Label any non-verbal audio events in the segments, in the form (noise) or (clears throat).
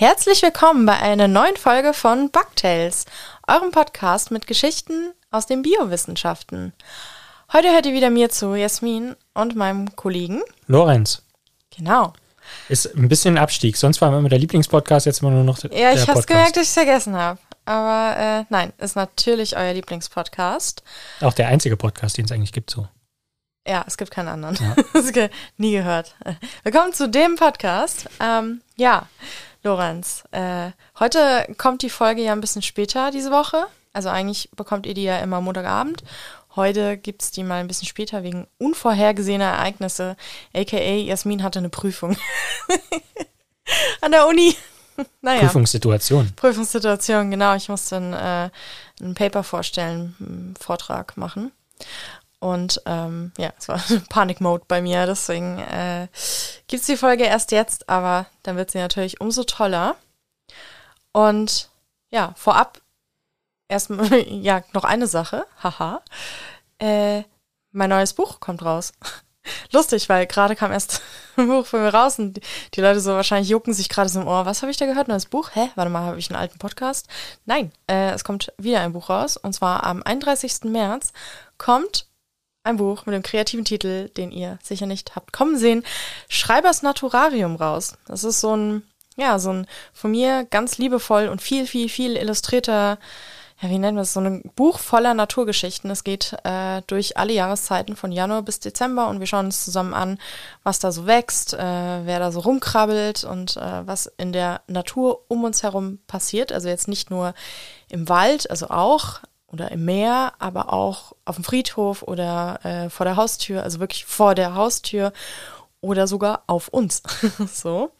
Herzlich willkommen bei einer neuen Folge von Bugtails, eurem Podcast mit Geschichten aus den Biowissenschaften. Heute hört ihr wieder mir zu, Jasmin und meinem Kollegen Lorenz. Genau. Ist ein bisschen Abstieg. Sonst war immer der Lieblingspodcast, jetzt immer nur noch der Ja, ich habe gemerkt, dass ich es vergessen habe. Aber äh, nein, ist natürlich euer Lieblingspodcast. Auch der einzige Podcast, den es eigentlich gibt so. Ja, es gibt keinen anderen. (laughs) Ge- Nie gehört. Willkommen zu dem Podcast. Ähm, ja, Lorenz, äh, heute kommt die Folge ja ein bisschen später diese Woche. Also eigentlich bekommt ihr die ja immer Montagabend. Heute gibt's die mal ein bisschen später wegen unvorhergesehener Ereignisse. AKA Jasmin hatte eine Prüfung. (laughs) An der Uni. (laughs) Naja. Prüfungssituation. Prüfungssituation, genau. Ich musste ein, äh, ein Paper vorstellen, einen Vortrag machen. Und ähm, ja, es war (laughs) Panik-Mode bei mir, deswegen äh, gibt es die Folge erst jetzt, aber dann wird sie natürlich umso toller. Und ja, vorab erstmal, (laughs) ja, noch eine Sache, haha. Äh, mein neues Buch kommt raus. (laughs) Lustig, weil gerade kam erst ein Buch von mir raus und die, Leute so wahrscheinlich jucken sich gerade so im Ohr. Was habe ich da gehört? Neues Buch? Hä? Warte mal, habe ich einen alten Podcast? Nein, äh, es kommt wieder ein Buch raus und zwar am 31. März kommt ein Buch mit dem kreativen Titel, den ihr sicher nicht habt kommen sehen, Schreibers Naturarium raus. Das ist so ein, ja, so ein von mir ganz liebevoll und viel, viel, viel illustrierter, ja, wie nennen wir es, so ein Buch voller Naturgeschichten. Es geht äh, durch alle Jahreszeiten von Januar bis Dezember und wir schauen uns zusammen an, was da so wächst, äh, wer da so rumkrabbelt und äh, was in der Natur um uns herum passiert. Also jetzt nicht nur im Wald, also auch, oder im Meer, aber auch auf dem Friedhof oder äh, vor der Haustür, also wirklich vor der Haustür oder sogar auf uns. (laughs) so.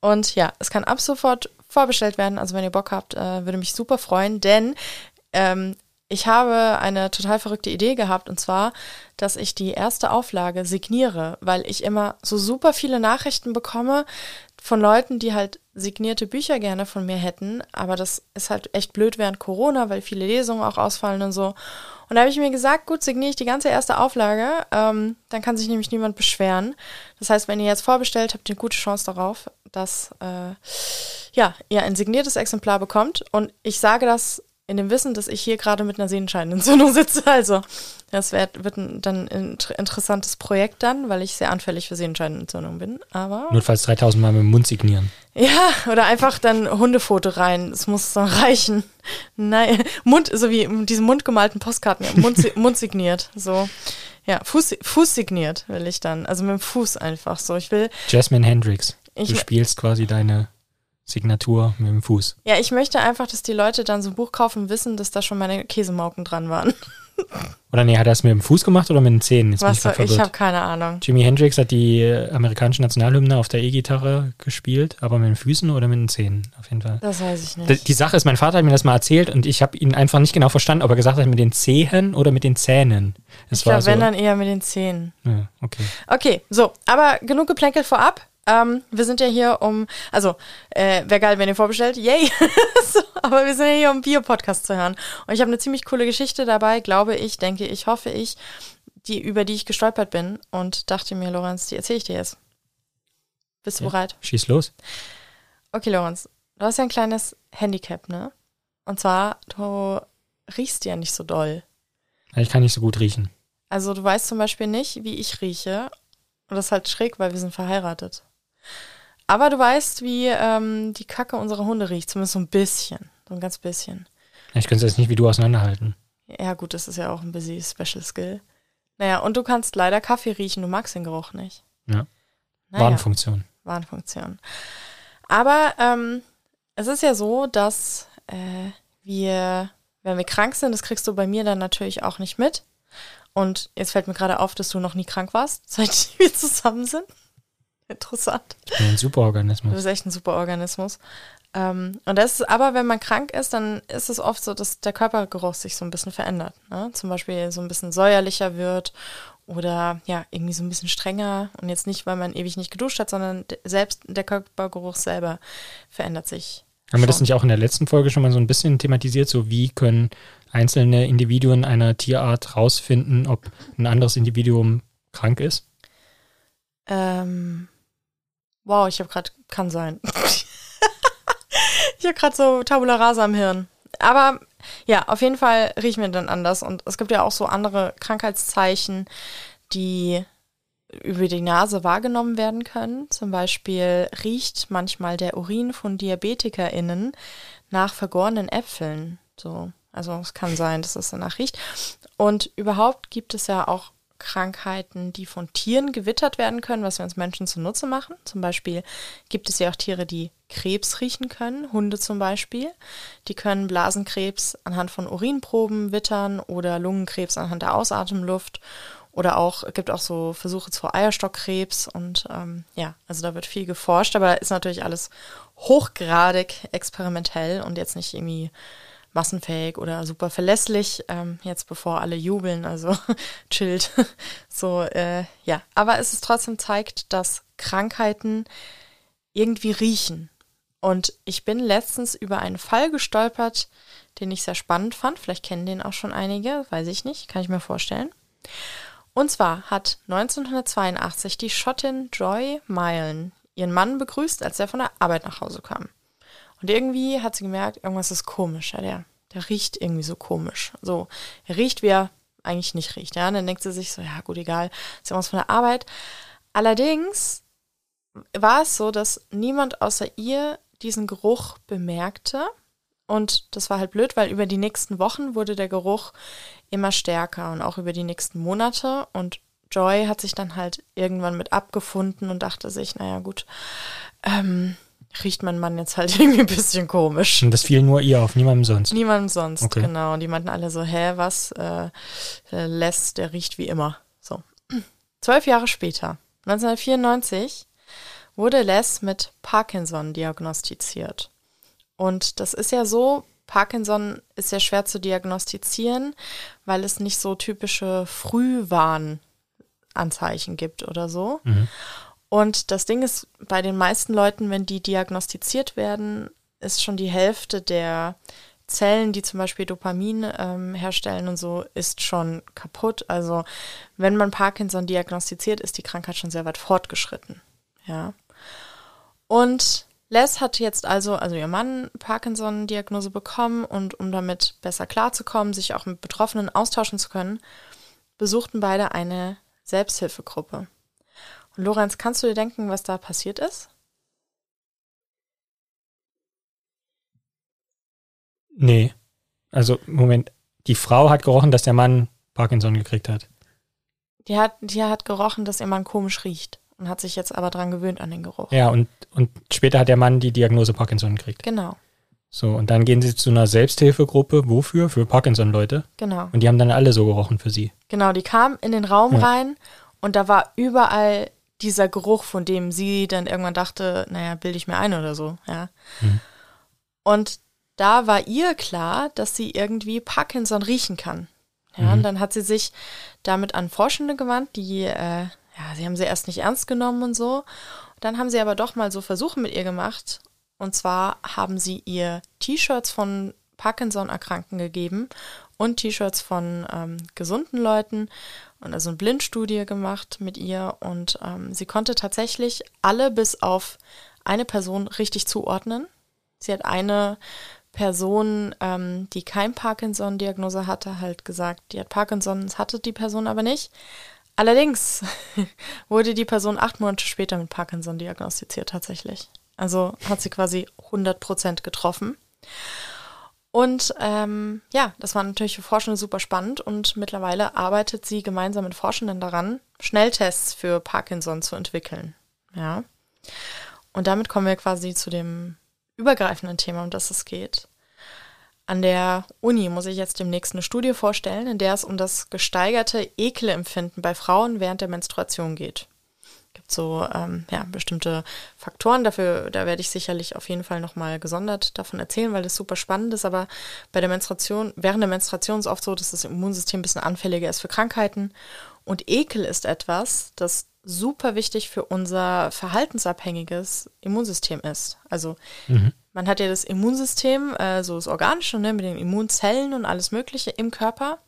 Und ja, es kann ab sofort vorbestellt werden. Also wenn ihr Bock habt, äh, würde mich super freuen, denn ähm, ich habe eine total verrückte Idee gehabt und zwar, dass ich die erste Auflage signiere, weil ich immer so super viele Nachrichten bekomme von Leuten, die halt signierte Bücher gerne von mir hätten, aber das ist halt echt blöd während Corona, weil viele Lesungen auch ausfallen und so. Und da habe ich mir gesagt, gut, signiere ich die ganze erste Auflage, ähm, dann kann sich nämlich niemand beschweren. Das heißt, wenn ihr jetzt vorbestellt, habt ihr eine gute Chance darauf, dass äh, ja, ihr ein signiertes Exemplar bekommt. Und ich sage das in dem Wissen, dass ich hier gerade mit einer Sehenscheidenentzündung sitze. (laughs) Also, das wird, wird ein, dann ein inter interessantes Projekt dann, weil ich sehr anfällig für Sehenscheidenentzündung bin. Aber Notfalls 3000 Mal mit dem Mund signieren. (laughs) ja, oder einfach dann Hundefoto rein. Es muss dann (laughs) reichen. Nein, Mund, so wie diese mundgemalten Postkarten, Mund, Mund signiert. So. Ja, Fuß, Fuß signiert will ich dann. Also mit dem Fuß einfach so. Ich will, Jasmine Hendricks. Du spielst quasi deine Signatur mit dem Fuß. ja, ich möchte einfach, dass die Leute dann so ein Buch kaufen und wissen, dass da schon meine Käsemauken dran waren. Oder nee, hat er es mit dem Fuß gemacht oder mit den Zähnen? Jetzt ich Was, grad ich habe keine Ahnung. Jimi Hendrix hat die äh, amerikanische Nationalhymne auf der E-Gitarre gespielt, aber mit den Füßen oder mit den Zähnen, auf jeden Fall. Das weiß ich nicht. Die Sache ist, mein Vater hat mir das mal erzählt und ich habe ihn einfach nicht genau verstanden, ob er gesagt hat mit den Zehen oder mit den Zähnen. Es Ich glaube, so. wenn dann eher mit den Zähnen. ja, okay. Okay, so, aber genug geplänkelt vorab. Ähm, wir sind ja hier um, also, äh, wäre geil, wenn ihr vorbestellt, yay. (laughs) so, aber wir sind ja hier, um Bio-Podcast zu hören. Und ich habe eine ziemlich coole Geschichte dabei, glaube ich, denke ich, hoffe ich, die, über die ich gestolpert bin und dachte mir, Lorenz, die erzähle ich dir jetzt. Bist du Ja. bereit? Schieß los. Okay, Lorenz, du hast ja ein kleines Handicap, ne? Und zwar, du riechst ja nicht so doll. Ich kann nicht so gut riechen. Also du weißt zum Beispiel nicht, wie ich rieche. Und das ist halt schräg, weil wir sind verheiratet. Aber du weißt, wie ähm, die Kacke unserer Hunde riecht. Zumindest so ein bisschen. So ein ganz bisschen. Ich könnte es jetzt nicht wie du auseinanderhalten. Ja gut, das ist ja auch ein busy Special Skill. Naja, und du kannst leider Kaffee riechen. Du magst den Geruch nicht. Ja. Naja, Warnfunktion. Warnfunktion. Aber ähm, es ist ja so, dass äh, wir, wenn wir krank sind, das kriegst du bei mir dann natürlich auch nicht mit. Und jetzt fällt mir gerade auf, dass du noch nie krank warst, (laughs) seit wir zusammen sind. Interessant. Ich bin ein Du Superorganismus. bist echt ein super Organismus. Ähm, und das ist aber, wenn man krank ist, dann ist es oft so, dass der Körpergeruch sich so ein bisschen verändert. Ne? Zum Beispiel so ein bisschen säuerlicher wird oder ja, irgendwie so ein bisschen strenger. Und jetzt nicht, weil man ewig nicht geduscht hat, sondern selbst der Körpergeruch selber verändert sich. Haben wir das schon. nicht auch in der letzten Folge schon mal so ein bisschen thematisiert? So wie können einzelne Individuen einer Tierart rausfinden, ob ein anderes Individuum krank ist? Ähm, wow, ich habe gerade, kann sein. ich habe gerade so Tabula Rasa im Hirn. Aber ja, auf jeden Fall riechen wir dann anders. Und es gibt ja auch so andere Krankheitszeichen, die über die Nase wahrgenommen werden können. Zum Beispiel riecht manchmal der Urin von DiabetikerInnen nach vergorenen Äpfeln. So. Also es kann sein, dass es danach riecht. Und überhaupt gibt es ja auch Krankheiten, die von Tieren gewittert werden können, was wir uns Menschen zunutze machen. Zum Beispiel gibt es ja auch Tiere, die Krebs riechen können, Hunde zum Beispiel. Die können Blasenkrebs anhand von Urinproben wittern oder Lungenkrebs anhand der Ausatemluft. Oder auch, gibt auch so Versuche zu Eierstockkrebs und ähm, ja, also da wird viel geforscht, aber ist natürlich alles hochgradig experimentell und jetzt nicht irgendwie massenfähig oder super verlässlich, ähm, jetzt bevor alle jubeln, also (laughs) chillt. (laughs) so, äh, ja. Aber es ist trotzdem zeigt, dass Krankheiten irgendwie riechen. Und ich bin letztens über einen Fall gestolpert, den ich sehr spannend fand. Vielleicht kennen den auch schon einige, weiß ich nicht, kann ich mir vorstellen. Und zwar hat 1982 die Schottin Joy Mylen ihren Mann begrüßt, als er von der Arbeit nach Hause kam. Und irgendwie hat sie gemerkt, irgendwas ist komisch. Ja, der, der riecht irgendwie so komisch. So, er riecht, wie er eigentlich nicht riecht. Ja, und dann denkt sie sich so, ja, gut, egal, ist ja was von der Arbeit. Allerdings war es so, dass niemand außer ihr diesen Geruch bemerkte. Und das war halt blöd, weil über die nächsten Wochen wurde der Geruch immer stärker und auch über die nächsten Monate. Und Joy hat sich dann halt irgendwann mit abgefunden und dachte sich, naja gut, ähm, riecht mein Mann jetzt halt (laughs) irgendwie ein bisschen komisch. Und das fiel nur ihr auf, niemandem sonst. Niemandem sonst, okay. genau. Und die meinten alle so, hä, was? Äh, Les, der riecht wie immer. So. (clears throat) Zwölf Jahre später, 1994, wurde Les mit Parkinson diagnostiziert. Und das ist ja so, Parkinson ist ja schwer zu diagnostizieren, weil es nicht so typische Frühwarnanzeichen gibt oder so. Mhm. Und das Ding ist, bei den meisten Leuten, wenn die diagnostiziert werden, ist schon die Hälfte der Zellen, die zum Beispiel Dopamin ähm, herstellen und so, ist schon kaputt. Also wenn man Parkinson diagnostiziert, ist die Krankheit schon sehr weit fortgeschritten. Ja. Und Les hat jetzt also, also ihr Mann, Parkinson-Diagnose bekommen und um damit besser klarzukommen, sich auch mit Betroffenen austauschen zu können, besuchten beide eine Selbsthilfegruppe. Und Lorenz, kannst du dir denken, was da passiert ist? Nee. Also, Moment. Die Frau hat gerochen, dass der Mann Parkinson gekriegt hat. Die hat, die hat gerochen, dass ihr Mann komisch riecht und hat sich jetzt aber dran gewöhnt an den Geruch. Ja, und, und später hat der Mann die Diagnose Parkinson gekriegt. Genau. So, und dann gehen sie zu einer Selbsthilfegruppe. Wofür? Für Parkinson-Leute. Genau. Und die haben dann alle so gerochen für sie. Genau, die kamen in den Raum ja. rein und da war überall dieser Geruch, von dem sie dann irgendwann dachte, naja, bilde ich mir ein oder so, ja. Mhm. Und da war ihr klar, dass sie irgendwie Parkinson riechen kann. Ja, mhm. und dann hat sie sich damit an Forschende gewandt, die, äh, ja, sie haben sie erst nicht ernst genommen und so. Dann haben sie aber doch mal so Versuche mit ihr gemacht. Und zwar haben sie ihr T-Shirts von Parkinson-Erkrankten gegeben und T-Shirts von ähm, gesunden Leuten und also eine Blindstudie gemacht mit ihr und ähm, sie konnte tatsächlich alle bis auf eine Person richtig zuordnen. Sie hat eine Person, ähm, die kein Parkinson-Diagnose hatte, halt gesagt, die hat Parkinson, hatte die Person aber nicht. Allerdings (laughs) wurde die Person acht Monate später mit Parkinson diagnostiziert tatsächlich. Also hat sie quasi 100 Prozent getroffen. Und ähm, ja, das war natürlich für Forschende super spannend und mittlerweile arbeitet sie gemeinsam mit Forschenden daran, Schnelltests für Parkinson zu entwickeln. Ja. Und damit kommen wir quasi zu dem übergreifenden Thema, um das es geht. An der Uni muss ich jetzt demnächst eine Studie vorstellen, in der es um das gesteigerte Ekelempfinden bei Frauen während der Menstruation geht so ähm, ja, bestimmte Faktoren. Dafür, da werde ich sicherlich auf jeden Fall nochmal gesondert davon erzählen, weil das super spannend ist. Aber bei der Menstruation, während der Menstruation ist es oft so, dass das Immunsystem ein bisschen anfälliger ist für Krankheiten. Und Ekel ist etwas, das super wichtig für unser verhaltensabhängiges Immunsystem ist. Also mhm. man hat ja das Immunsystem, äh, so das Organische, ne, mit den Immunzellen und alles Mögliche im Körper.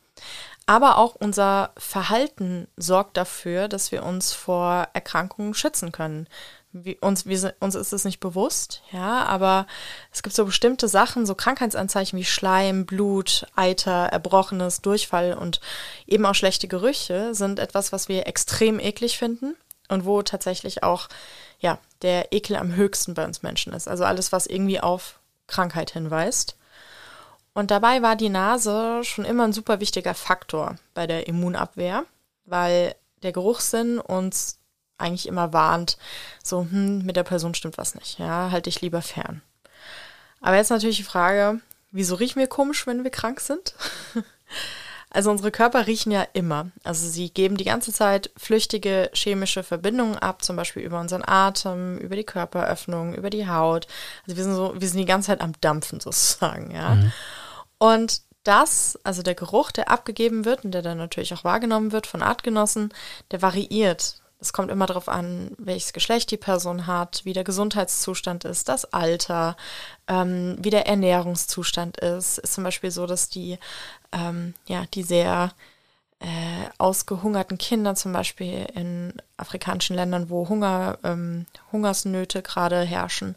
Aber auch unser Verhalten sorgt dafür, dass wir uns vor Erkrankungen schützen können. wie, uns, wir, uns ist es nicht bewusst, ja, aber es gibt so bestimmte Sachen, so Krankheitsanzeichen wie Schleim, Blut, Eiter, Erbrochenes, Durchfall und eben auch schlechte Gerüche sind etwas, was wir extrem eklig finden und wo tatsächlich auch, ja, der Ekel am höchsten bei uns Menschen ist. Also alles, was irgendwie auf Krankheit hinweist. Und dabei war die Nase schon immer ein super wichtiger Faktor bei der Immunabwehr, weil der Geruchssinn uns eigentlich immer warnt, so, hm, mit der Person stimmt was nicht, ja, halte ich lieber fern. Aber jetzt natürlich die Frage, wieso riechen wir komisch, wenn wir krank sind? (laughs) also unsere Körper riechen ja immer. Also sie geben die ganze Zeit flüchtige chemische Verbindungen ab, zum Beispiel über unseren Atem, über die Körperöffnung, über die Haut. Also wir sind so, wir sind die ganze Zeit am Dampfen sozusagen, ja. Mhm. Und das, also der Geruch, der abgegeben wird und der dann natürlich auch wahrgenommen wird von Artgenossen, der variiert. Es kommt immer darauf an, welches Geschlecht die Person hat, wie der Gesundheitszustand ist, das Alter, ähm, wie der Ernährungszustand ist. Ist zum Beispiel so, dass die, ähm, ja, die sehr äh, ausgehungerten Kinder zum Beispiel in afrikanischen Ländern, wo Hunger, ähm, Hungersnöte gerade herrschen,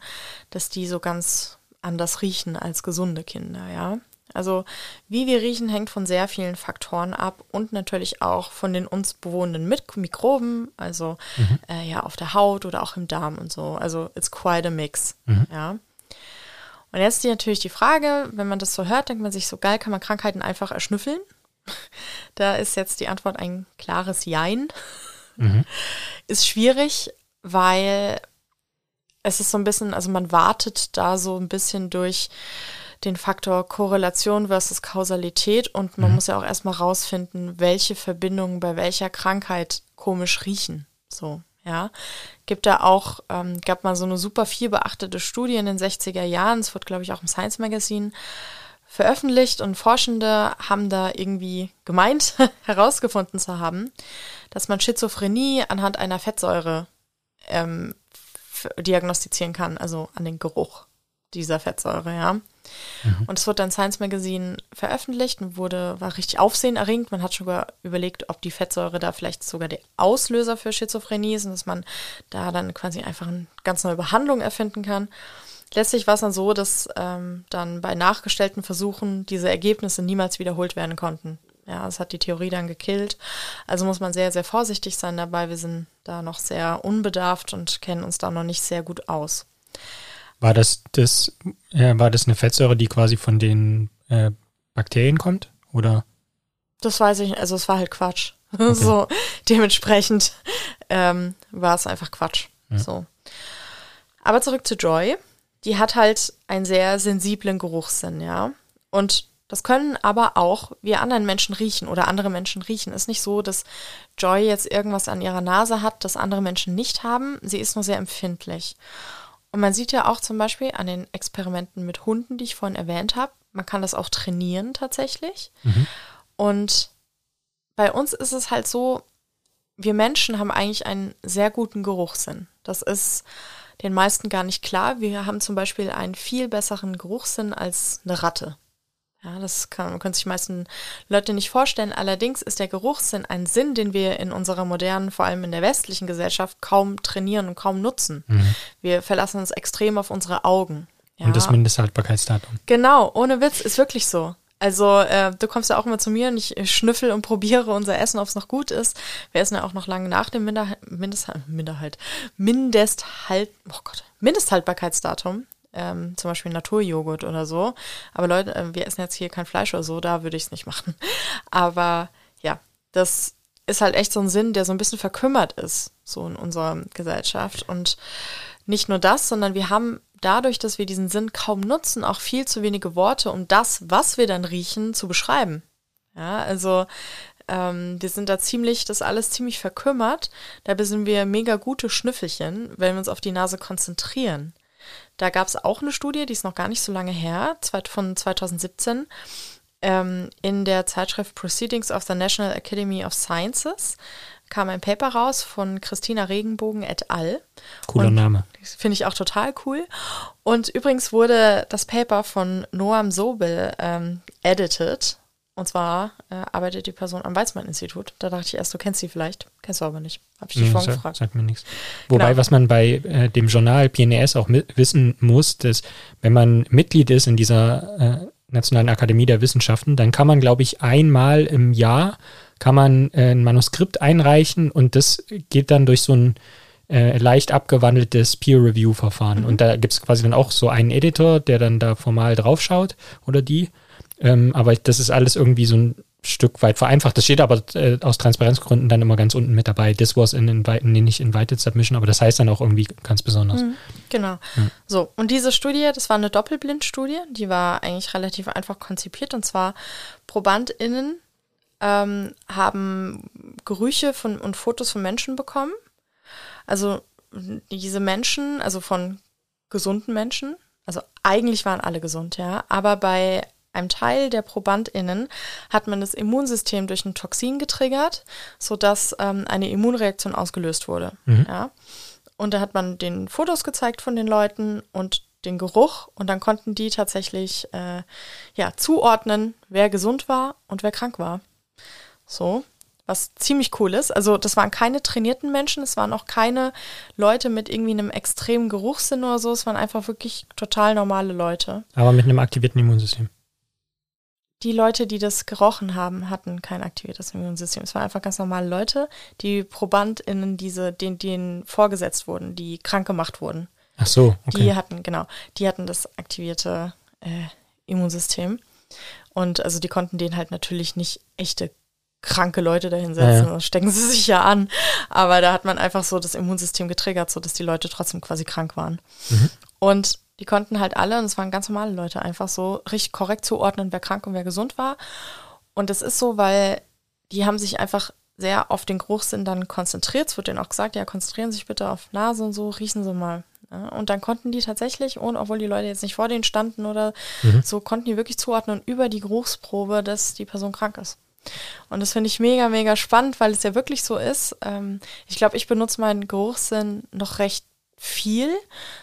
dass die so ganz anders riechen als gesunde Kinder, ja. Also wie wir riechen, hängt von sehr vielen Faktoren ab und natürlich auch von den uns bewohnenden Mikroben, also mhm. äh, ja auf der Haut oder auch im Darm und so. Also it's quite a mix. Mhm. Ja. Und jetzt ist natürlich die Frage, wenn man das so hört, denkt man sich so geil, kann man Krankheiten einfach erschnüffeln? (laughs) da ist jetzt die Antwort ein klares Jein. Mhm. (laughs) Ist schwierig, weil es ist so ein bisschen, also man wartet da so ein bisschen durch den Faktor Korrelation versus Kausalität und man mhm. muss ja auch erstmal rausfinden, welche Verbindungen bei welcher Krankheit komisch riechen. So, ja. Gibt da auch, ähm, gab mal so eine super viel beachtete Studie in den 60er Jahren, es wird, glaube ich, auch im Science Magazine veröffentlicht und Forschende haben da irgendwie gemeint, (laughs) herausgefunden zu haben, dass man Schizophrenie anhand einer Fettsäure ähm, diagnostizieren kann, also an den Geruch dieser Fettsäure, ja. Mhm. Und es wurde dann Science Magazine veröffentlicht und wurde, war richtig aufsehenerregend. Man hat schon überlegt, ob die Fettsäure da vielleicht sogar der Auslöser für Schizophrenie ist und dass man da dann quasi einfach eine ganz neue Behandlung erfinden kann. Letztlich war es dann so, dass ähm, dann bei nachgestellten Versuchen diese Ergebnisse niemals wiederholt werden konnten. Ja, es hat die Theorie dann gekillt. Also muss man sehr, sehr vorsichtig sein dabei. Wir sind da noch sehr unbedarft und kennen uns da noch nicht sehr gut aus. War das, das, äh, war das eine Fettsäure, die quasi von den äh, Bakterien kommt? Oder? Das weiß ich nicht. Also es war halt Quatsch. (laughs) Okay. so, dementsprechend ähm, war es einfach Quatsch. Ja. So. Aber zurück zu Joy. Die hat halt einen sehr sensiblen Geruchssinn, ja. Und das können aber auch wir anderen Menschen riechen oder andere Menschen riechen. Ist nicht so, dass Joy jetzt irgendwas an ihrer Nase hat, das andere Menschen nicht haben. Sie ist nur sehr empfindlich. Und man sieht ja auch zum Beispiel an den Experimenten mit Hunden, die ich vorhin erwähnt habe, man kann das auch trainieren tatsächlich. Mhm. Und bei uns ist es halt so, wir Menschen haben eigentlich einen sehr guten Geruchssinn. Das ist den meisten gar nicht klar. Wir haben zum Beispiel einen viel besseren Geruchssinn als eine Ratte. Ja, das kann, können sich die meisten Leute nicht vorstellen. Allerdings ist der Geruchssinn ein Sinn, den wir in unserer modernen, vor allem in der westlichen Gesellschaft, kaum trainieren und kaum nutzen. Mhm. Wir verlassen uns extrem auf unsere Augen. Ja. Und das Mindesthaltbarkeitsdatum. Genau, ohne Witz, ist wirklich so. Also äh, du kommst ja auch immer zu mir und ich schnüffel und probiere unser Essen, ob es noch gut ist. Wir essen ja auch noch lange nach dem Minder Mindest Minderhalt Mindesthalt oh Gott Mindesthaltbarkeitsdatum ähm, zum Beispiel Naturjoghurt oder so. Aber Leute, äh, wir essen jetzt hier kein Fleisch oder so, da würde ich es nicht machen. (laughs) Aber ja, das ist halt echt so ein Sinn, der so ein bisschen verkümmert ist, so in unserer Gesellschaft. Und nicht nur das, sondern wir haben dadurch, dass wir diesen Sinn kaum nutzen, auch viel zu wenige Worte, um das, was wir dann riechen, zu beschreiben. Ja, also ähm, wir sind da ziemlich, das alles ziemlich verkümmert. Dabei sind wir mega gute Schnüffelchen, wenn wir uns auf die Nase konzentrieren. Da gab es auch eine Studie, die ist noch gar nicht so lange her, von 2017, ähm, in der Zeitschrift Proceedings of the National Academy of Sciences kam ein Paper raus von Christina Regenbogen et al. Cooler Und Name. Finde ich auch total cool. Und übrigens wurde das Paper von Noam Sobel ähm, edited. Und zwar äh, arbeitet die Person am Weizmann-Institut. Da dachte ich erst, du kennst sie vielleicht. Kennst du aber nicht. Habe ich dich Nee, vorhin gefragt. Sagt mir nichts. Wobei, Genau. was man bei äh, dem Journal PNAS auch wissen muss, dass wenn man Mitglied ist in dieser äh, Nationalen Akademie der Wissenschaften, dann kann man, glaube ich, einmal im Jahr kann man äh, ein Manuskript einreichen und das geht dann durch so ein äh, leicht abgewandeltes Peer-Review-Verfahren. Und da gibt es quasi dann auch so einen Editor, der dann da formal draufschaut oder die. Ähm, aber das ist alles irgendwie so ein Stück weit vereinfacht. Das steht aber äh, aus Transparenzgründen dann immer ganz unten mit dabei. This was an invited, nee, nicht invited submission, aber das heißt dann auch irgendwie ganz besonders. Genau. So, und diese Studie, das war eine Doppelblindstudie, die war eigentlich relativ einfach konzipiert. Und zwar ProbandInnen ähm, haben Gerüche von, und Fotos von Menschen bekommen. Also diese Menschen, also von gesunden Menschen, also eigentlich waren alle gesund, ja, aber bei einem Teil der ProbandInnen hat man das Immunsystem durch ein Toxin getriggert, sodass ähm, eine Immunreaktion ausgelöst wurde. Ja. Und da hat man den Fotos gezeigt von den Leuten und den Geruch und dann konnten die tatsächlich äh, ja, zuordnen, wer gesund war und wer krank war. So, was ziemlich cool ist. Also das waren keine trainierten Menschen, es waren auch keine Leute mit irgendwie einem extremen Geruchssinn oder so, es waren einfach wirklich total normale Leute. Aber mit einem aktivierten Immunsystem. Die Leute, die das gerochen haben, hatten kein aktiviertes Immunsystem. Es waren einfach ganz normale Leute, die ProbandInnen, diese, denen, denen vorgesetzt wurden, die krank gemacht wurden. Ach so, okay. Die hatten, genau, die hatten das aktivierte äh, Immunsystem. Und also die konnten denen halt natürlich nicht echte kranke Leute dahinsetzen, Ja, ja. stecken sie sich ja an. Aber da hat man einfach so das Immunsystem getriggert, sodass die Leute trotzdem quasi krank waren. Mhm. Und die konnten halt alle, und es waren ganz normale Leute, einfach so richtig korrekt zuordnen, wer krank und wer gesund war. Und das ist so, weil die haben sich einfach sehr auf den Geruchssinn dann konzentriert. Es wird denen auch gesagt, ja, konzentrieren Sie sich bitte auf Nase und so, riechen Sie mal. Ja, und dann konnten die tatsächlich, und obwohl die Leute jetzt nicht vor denen standen oder so, konnten die wirklich zuordnen über die Geruchsprobe, dass die Person krank ist. Und das finde ich mega, mega spannend, weil es ja wirklich so ist. Ähm, ich glaube, ich benutze meinen Geruchssinn noch recht viel.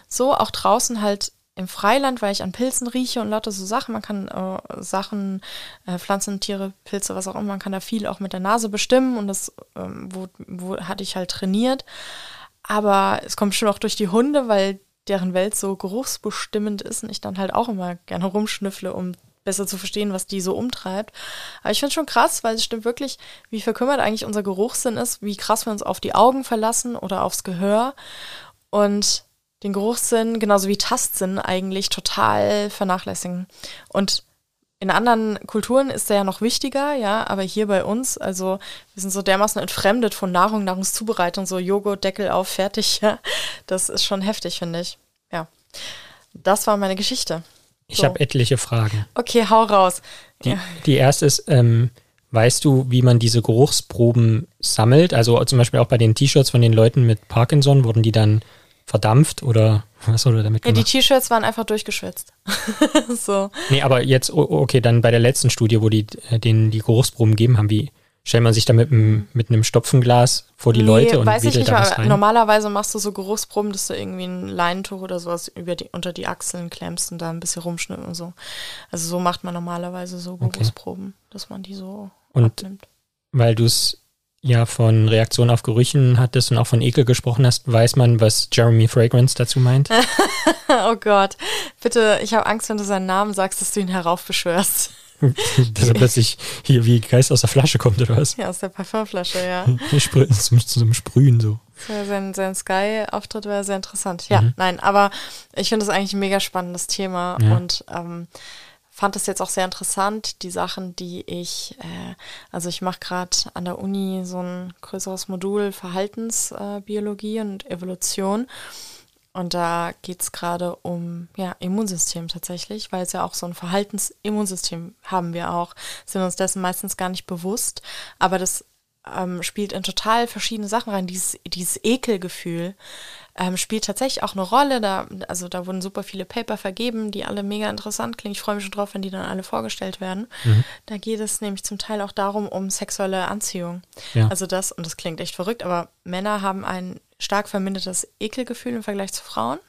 So, auch draußen halt im Freiland, weil ich an Pilzen rieche und lauter so Sachen. Man kann äh, Sachen, äh, Pflanzen, Tiere, Pilze, was auch immer, man kann da viel auch mit der Nase bestimmen und das ähm, wo, wo hatte ich halt trainiert. Aber es kommt schon auch durch die Hunde, weil deren Welt so geruchsbestimmend ist und ich dann halt auch immer gerne rumschnüffle, um besser zu verstehen, was die so umtreibt. Aber ich finde schon krass, weil es stimmt wirklich, wie verkümmert eigentlich unser Geruchssinn ist, wie krass wir uns auf die Augen verlassen oder aufs Gehör und den Geruchssinn, genauso wie Tastsinn eigentlich total vernachlässigen. Und in anderen Kulturen ist der ja noch wichtiger, ja, aber hier bei uns, also wir sind so dermaßen entfremdet von Nahrung, Nahrungszubereitung, so Joghurt, Deckel auf, fertig, (laughs) ja. Das ist schon heftig, finde ich. Ja. Das war meine Geschichte. Ich So. habe etliche Fragen. Okay, hau raus. Die, Ja. die erste ist, ähm, weißt du, wie man diese Geruchsproben sammelt? Also zum Beispiel auch bei den T-Shirts von den Leuten mit Parkinson, wurden die dann verdampft oder was wurde damit Ja, die gemacht? T-Shirts waren einfach durchgeschwitzt. (laughs) so. nee, aber jetzt, okay, dann bei der letzten Studie, wo die äh, denen die Geruchsproben gegeben haben, wie stellt man sich da mit, einem- mit einem Stopfenglas vor die Leute und weiß ich nicht, da was aber rein? normalerweise machst du so Geruchsproben, dass du irgendwie ein Leinentuch oder sowas über die, unter die Achseln klemmst und da ein bisschen rumschnippst und so. Also so macht man normalerweise so Okay. Geruchsproben, dass man die so Und abnimmt. Weil du es ja von Reaktion auf Gerüchen hattest und auch von Ekel gesprochen hast, weiß man, was Jeremy Fragrance dazu meint? (laughs) oh Gott, bitte, ich habe Angst, wenn du seinen Namen sagst, dass du ihn heraufbeschwörst. (laughs) Dass er plötzlich hier wie Geist aus der Flasche kommt oder was? Ja, aus der Parfümflasche, ja. Sprü- zum, zum Sprühen so. Sein, sein Sky-Auftritt war sehr interessant. Ja, Mhm. nein, aber ich finde es eigentlich ein mega spannendes Thema Ja. und ähm, fand es jetzt auch sehr interessant, die Sachen, die ich, äh, also ich mache gerade an der Uni so ein größeres Modul Verhaltensbiologie äh, und Evolution. Und da geht es gerade um ja, Immunsystem tatsächlich, weil es ja auch so ein Verhaltensimmunsystem haben wir auch, sind uns dessen meistens gar nicht bewusst. Aber das ähm, spielt in total verschiedene Sachen rein. Dieses, dieses Ekelgefühl ähm, spielt tatsächlich auch eine Rolle. Da, also da wurden super viele Paper vergeben, die alle mega interessant klingen. Ich freue mich schon drauf, wenn die dann alle vorgestellt werden. Da geht es nämlich zum Teil auch darum, um sexuelle Anziehung. Ja. Also das, und das klingt echt verrückt, aber Männer haben ein stark vermindertes Ekelgefühl im Vergleich zu Frauen.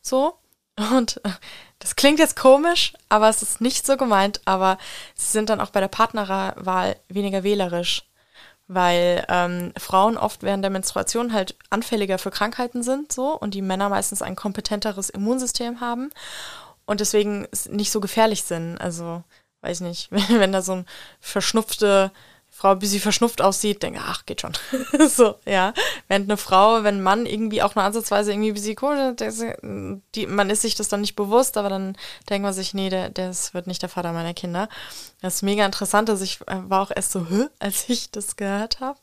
So. Und (laughs) Das klingt jetzt komisch, aber es ist nicht so gemeint, aber sie sind dann auch bei der Partnerwahl weniger wählerisch, weil ähm, Frauen oft während der Menstruation halt anfälliger für Krankheiten sind so und die Männer meistens ein kompetenteres Immunsystem haben und deswegen nicht so gefährlich sind. Also, weiß nicht, wenn, (laughs) wenn da so ein verschnupfte Frau, wie sie verschnupft aussieht, denke, ach, geht schon. (laughs) so, ja. Während eine Frau, wenn ein Mann irgendwie auch nur ansatzweise irgendwie wie sie die, man ist sich das dann nicht bewusst, aber dann denkt man sich, nee, der, das wird nicht der Vater meiner Kinder. Das ist mega interessant, dass ich äh, war auch erst so, Hö? als ich das gehört habe.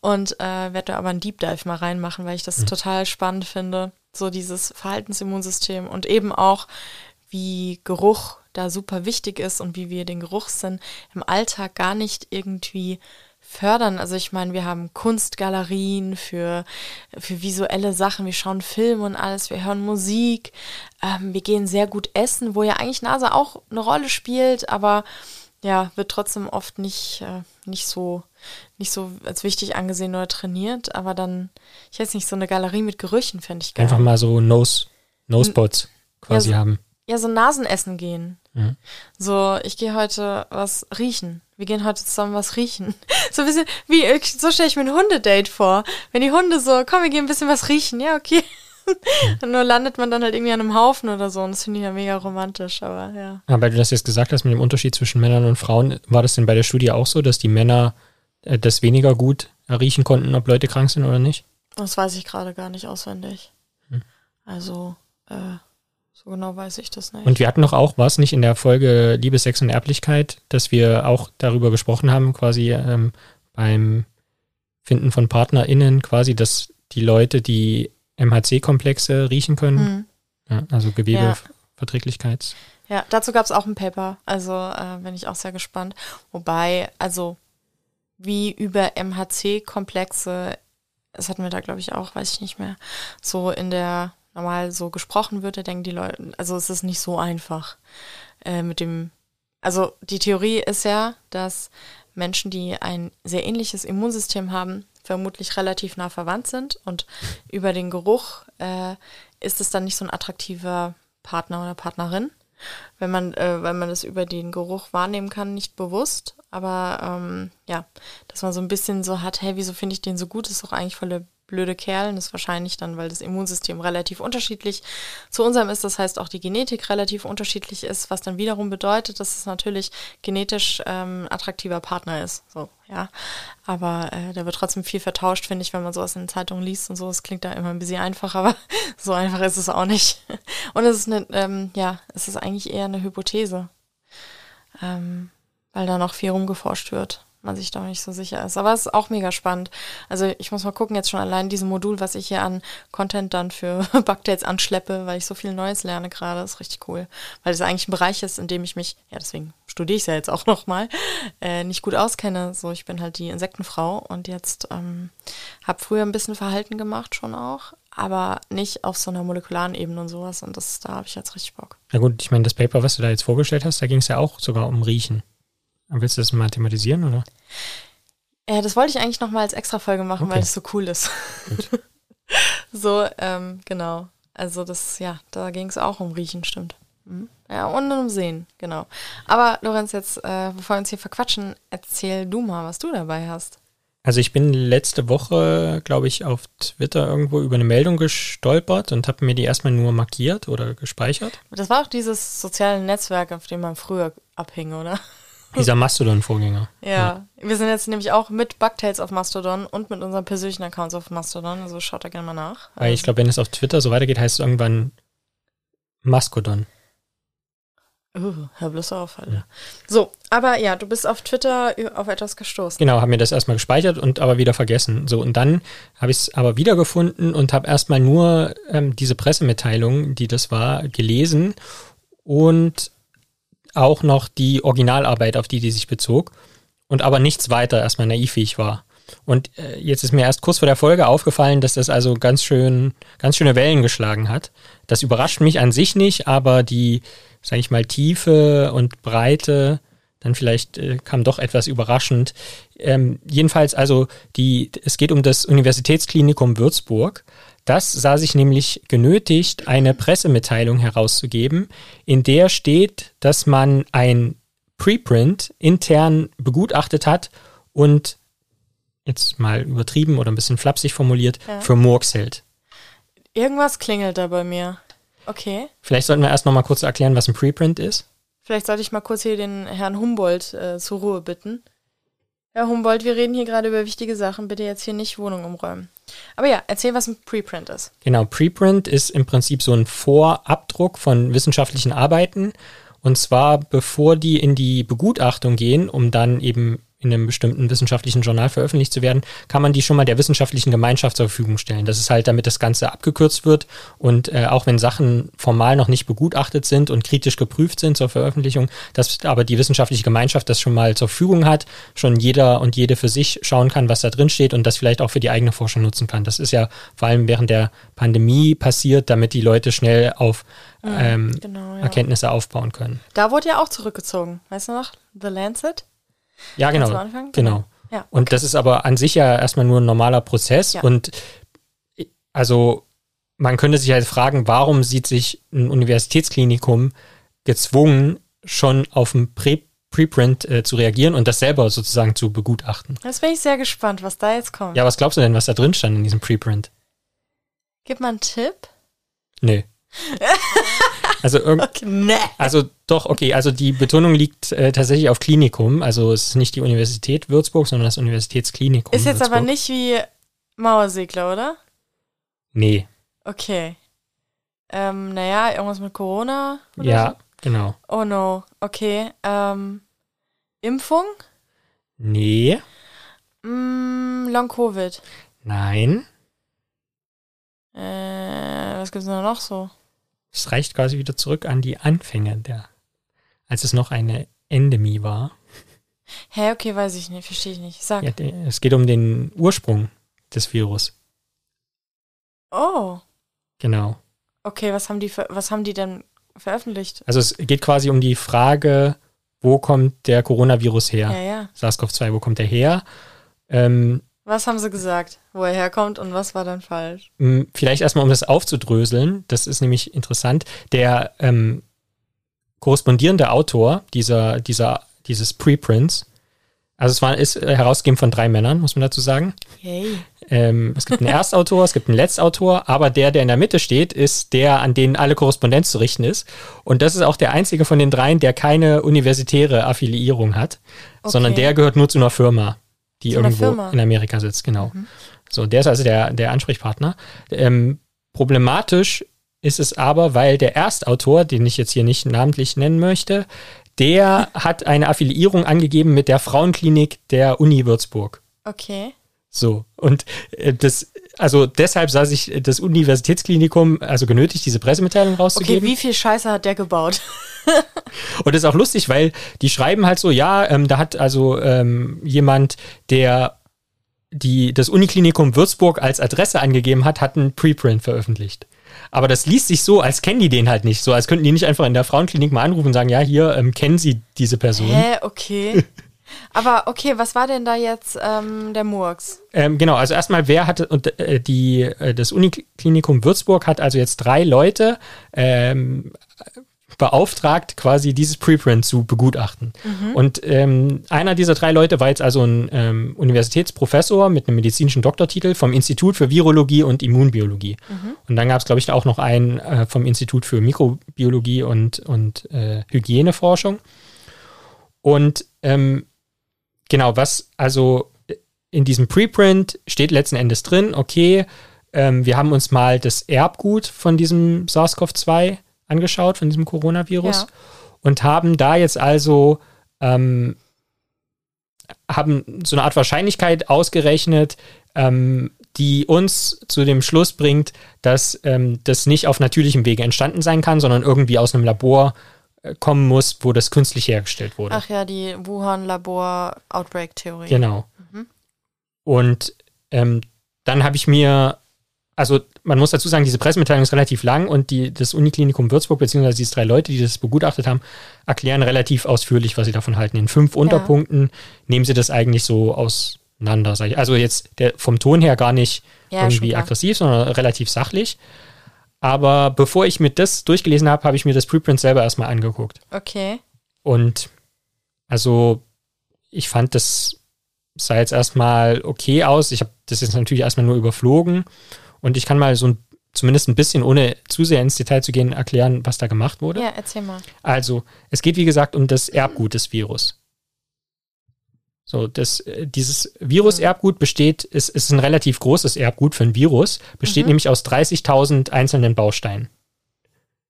Und äh, werde da aber einen Deep Dive mal reinmachen, weil ich das mhm. total spannend finde. So dieses Verhaltensimmunsystem und eben auch, wie Geruch da super wichtig ist und wie wir den Geruchssinn im Alltag gar nicht irgendwie fördern. Also ich meine, wir haben Kunstgalerien für, für visuelle Sachen, wir schauen Filme und alles, wir hören Musik, ähm, wir gehen sehr gut essen, wo ja eigentlich Nase auch eine Rolle spielt, aber ja, wird trotzdem oft nicht, äh, nicht so nicht so als wichtig angesehen oder trainiert, aber dann, ich weiß nicht, so eine Galerie mit Gerüchen fände ich geil. Einfach mal so Nose, Nosebots quasi ja, so, haben. Ja, so Nasenessen gehen. Mhm. So, ich gehe heute was riechen. Wir gehen heute zusammen was riechen. (laughs) So ein bisschen, wie, so stelle ich mir ein Hundedate vor. Wenn die Hunde so, komm, wir gehen ein bisschen was riechen. Ja, okay. Mhm. (laughs) Nur landet man dann halt irgendwie an einem Haufen oder so und das finde ich ja mega romantisch, aber ja. Aber weil du das jetzt gesagt hast mit dem Unterschied zwischen Männern und Frauen, war das denn bei der Studie auch so, dass die Männer äh, das weniger gut riechen konnten, ob Leute krank sind oder nicht? Das weiß ich gerade gar nicht auswendig. Hm. Also, äh, so genau weiß ich das nicht. Und wir hatten noch auch was, nicht in der Folge Liebe, Sex und Erblichkeit, dass wir auch darüber gesprochen haben, quasi ähm, beim Finden von PartnerInnen, quasi, dass die Leute, die MHC-Komplexe riechen können, mhm. ja, also Gewebeverträglichkeits. Ja. ja, dazu gab es auch ein Paper, also äh, bin ich auch sehr gespannt. Wobei, also wie über MHC-Komplexe, das hatten wir da, glaube ich, auch, weiß ich nicht mehr, so in der normal so gesprochen wird, da denken die Leute, also es ist nicht so einfach äh, mit dem, also die Theorie ist ja, dass Menschen, die ein sehr ähnliches Immunsystem haben, vermutlich relativ nah verwandt sind und über den Geruch äh, ist es dann nicht so ein attraktiver Partner oder Partnerin, wenn man, äh, wenn man das über den Geruch wahrnehmen kann, nicht bewusst, aber ähm, ja, dass man so ein bisschen so hat, hey, wieso finde ich den so gut, ist doch eigentlich voll blöde Kerlen ist wahrscheinlich dann, weil das Immunsystem relativ unterschiedlich zu unserem ist. Das heißt, auch die Genetik relativ unterschiedlich ist, was dann wiederum bedeutet, dass es natürlich genetisch ähm, attraktiver Partner ist. So, ja. Aber äh, da wird trotzdem viel vertauscht, finde ich, wenn man sowas in den Zeitungen liest und so. Es klingt da immer ein bisschen einfach, aber (laughs) so einfach ist es auch nicht. (laughs) Und es ist eine, ähm, ja, es ist eigentlich eher eine Hypothese. Ähm, weil da noch viel rumgeforscht wird man sich da nicht so sicher ist. Aber es ist auch mega spannend. Also ich muss mal gucken, jetzt schon allein diesem Modul, was ich hier an Content dann für (laughs) Bugdates anschleppe, weil ich so viel Neues lerne gerade, ist richtig cool. Weil es eigentlich ein Bereich ist, in dem ich mich, ja deswegen studiere ich es ja jetzt auch (laughs) nochmal, äh, nicht gut auskenne. So, ich bin halt die Insektenfrau und jetzt ähm, habe früher ein bisschen Verhalten gemacht schon auch, aber nicht auf so einer molekularen Ebene und sowas. Und das, da habe ich jetzt richtig Bock. Na gut, ich meine, das Paper, was du da jetzt vorgestellt hast, da ging es ja auch sogar um Riechen. Willst du das mal thematisieren, oder? Ja, das wollte ich eigentlich nochmal als extra Folge machen, okay. weil es so cool ist. (laughs) so, ähm, genau. Also das, ja, da ging es auch um Riechen, stimmt. Mhm. Ja, und um Sehen, genau. Aber Lorenz, jetzt, äh, bevor wir uns hier verquatschen, erzähl du mal, was du dabei hast. Also ich bin letzte Woche, glaube ich, auf Twitter irgendwo über eine Meldung gestolpert und habe mir die erstmal nur markiert oder gespeichert. Das war auch dieses soziale Netzwerk, auf dem man früher abhing, oder? Dieser Mastodon-Vorgänger. Ja. ja. wir sind jetzt nämlich auch mit Bugtails auf Mastodon und mit unseren persönlichen Accounts auf Mastodon, also schaut da gerne mal nach. Weil ich glaube, wenn es auf Twitter so weitergeht, heißt es irgendwann Maskodon. Uh, hör bloß auf, Alter. Ja. So, aber ja, du bist auf Twitter auf etwas gestoßen. Genau, habe mir das erstmal gespeichert und aber wieder vergessen. So, und dann habe ich es aber wiedergefunden und habe erstmal nur ähm, diese Pressemitteilung, die das war, gelesen und auch noch die Originalarbeit, auf die die sich bezog und aber nichts weiter erstmal naivig war. Und äh, jetzt ist mir erst kurz vor der Folge aufgefallen, dass das also ganz schön, ganz schöne Wellen geschlagen hat. Das überrascht mich an sich nicht, aber die, sage ich mal, Tiefe und Breite, dann vielleicht äh, kam doch etwas überraschend. Ähm, jedenfalls also die, es geht um das Universitätsklinikum Würzburg Das sah sich nämlich genötigt, eine Pressemitteilung herauszugeben, in der steht, dass man ein Preprint intern begutachtet hat und jetzt mal übertrieben oder ein bisschen flapsig formuliert, Ja. für Murks hält. Irgendwas klingelt da bei mir. Okay. Vielleicht sollten wir erst noch mal kurz erklären, was ein Preprint ist. Vielleicht sollte ich mal kurz hier den Herrn Humboldt äh, zur Ruhe bitten. Herr Humboldt, wir reden hier gerade über wichtige Sachen. Bitte jetzt hier nicht Wohnung umräumen. Aber ja, erzähl, was ein Preprint ist. Genau, Preprint ist im Prinzip so ein Vorabdruck von wissenschaftlichen Arbeiten. Und zwar bevor die in die Begutachtung gehen, um dann eben in einem bestimmten wissenschaftlichen Journal veröffentlicht zu werden, kann man die schon mal der wissenschaftlichen Gemeinschaft zur Verfügung stellen. Das ist halt, damit das Ganze abgekürzt wird und äh, auch wenn Sachen formal noch nicht begutachtet sind und kritisch geprüft sind zur Veröffentlichung, dass aber die wissenschaftliche Gemeinschaft das schon mal zur Verfügung hat, schon jeder und jede für sich schauen kann, was da drin steht und das vielleicht auch für die eigene Forschung nutzen kann. Das ist ja vor allem während der Pandemie passiert, damit die Leute schnell auf ähm, Genau, ja. Erkenntnisse aufbauen können. Da wurde ja auch zurückgezogen. Weißt du noch? The Lancet? Ja, genau. Ganz am Anfang? Genau. Ja. Und das ist aber an sich ja erstmal nur ein normaler Prozess. Ja. Und äh, also man könnte sich halt fragen, warum sieht sich ein Universitätsklinikum gezwungen, schon auf ein Pre Preprint äh, zu reagieren und das selber sozusagen zu begutachten. Jetzt bin ich sehr gespannt, was da jetzt kommt. Ja, was glaubst du denn, was da drin stand in diesem Preprint? Gib mal einen Tipp. Nö. (laughs) also Okay, ne. Also doch, okay, also die Betonung liegt äh, tatsächlich auf Klinikum. Also es ist nicht die Universität Würzburg, sondern das Universitätsklinikum. Ist jetzt aber Würzburg. nicht wie Mauersegler, oder? Nee, Okay. Ähm, naja, irgendwas mit Corona? Ja, genau. So? Oh no. Okay. Ähm, Impfung? Nee, Mm, Long Covid. nein. Äh, was gibt's denn noch so? Es reicht quasi wieder zurück an die Anfänge der, als es noch eine Endemie war. Hä, okay, weiß ich nicht, verstehe ich nicht. Sag. Ja, es geht um den Ursprung des Virus. Oh. Genau. Okay, was haben die was haben die denn veröffentlicht? Also es geht quasi um die Frage, wo kommt der Coronavirus her? Ja, ja. SARS-CoV-2, wo kommt der her? Ähm, Was haben sie gesagt, wo er herkommt und was war dann falsch? m, vielleicht erstmal, um das aufzudröseln, das ist nämlich interessant, der ähm, korrespondierende Autor dieser, dieser, dieses Preprints, also es war, ist äh, herausgegeben von drei Männern, muss man dazu sagen. Yay. Ähm, es gibt einen (laughs) Erstautor, es gibt einen Letztautor, aber der, der in der Mitte steht, ist der, an den alle Korrespondenz zu richten ist. Und das ist auch der einzige von den dreien, der keine universitäre Affiliierung hat, sondern Okay. der gehört nur zu einer Firma, die irgendwo. Mhm. in Amerika sitzt, genau. So, der ist also der, der Ansprechpartner. Ähm, problematisch ist es aber, weil der Erstautor, den ich jetzt hier nicht namentlich nennen möchte, der (laughs) hat eine Affiliierung angegeben mit der Frauenklinik der Uni Würzburg. Okay. So, und äh, das, also deshalb sah sich das Universitätsklinikum also genötigt, diese Pressemitteilung Okay, rauszugeben. wie viel Scheiße hat der gebaut? (laughs) und das ist auch lustig, weil die schreiben halt so, ja, ähm, da hat also ähm, jemand, der die, das Uniklinikum Würzburg als Adresse angegeben hat, hat einen Preprint veröffentlicht. Aber das liest sich so, als kennen die den halt nicht. So, als könnten die nicht einfach in der Frauenklinik mal anrufen und sagen, ja, hier, ähm, kennen Sie diese Person? Hä, okay. (laughs) Aber okay, was war denn da jetzt ähm, der Murks? Ähm, genau, also erstmal, wer hatte, und äh, die, äh, das Uniklinikum Würzburg hat also jetzt drei Leute ähm, beauftragt, quasi dieses Preprint zu begutachten. Und ähm, einer dieser drei Leute war jetzt also ein ähm, Universitätsprofessor mit einem medizinischen Doktortitel vom Institut für Virologie und Immunbiologie. Und dann gab es, glaube ich, auch noch einen äh, vom Institut für Mikrobiologie und, und äh, Hygieneforschung. Und ähm, genau, was also in diesem Preprint steht letzten Endes drin, okay, ähm, wir haben uns mal das Erbgut von diesem SARS-CoV-2 angeschaut, von diesem Coronavirus, Ja. und haben da jetzt also ähm, haben so eine Art Wahrscheinlichkeit ausgerechnet, ähm, die uns zu dem Schluss bringt, dass ähm, das nicht auf natürlichem Wege entstanden sein kann, sondern irgendwie aus einem Labor kommen muss, wo das künstlich hergestellt wurde. Ach ja, die Wuhan-Labor-Outbreak-Theorie. Genau. Mhm. Und ähm, dann habe ich mir, also man muss dazu sagen, diese Pressemitteilung ist relativ lang und die, das Uniklinikum Würzburg, beziehungsweise diese drei Leute, die das begutachtet haben, erklären relativ ausführlich, was sie davon halten. In fünf Unterpunkten nehmen sie das eigentlich so aus, auseinander. Also jetzt der, vom Ton her gar nicht Ja, irgendwie aggressiv, sondern relativ sachlich. Aber bevor ich mir das durchgelesen habe, habe ich mir das Preprint selber erstmal angeguckt. Okay. Und also ich fand, das sah jetzt erstmal okay aus. Ich habe das jetzt natürlich erstmal nur überflogen. Und ich kann mal so ein, zumindest ein bisschen, ohne zu sehr ins Detail zu gehen, erklären, was da gemacht wurde. Ja, erzähl mal. Also, es geht wie gesagt um das Erbgut des Virus. So, das, äh, dieses Virus-Erbgut besteht, ist, ist ein relativ großes Erbgut für ein Virus, besteht nämlich aus 30.000 einzelnen Bausteinen.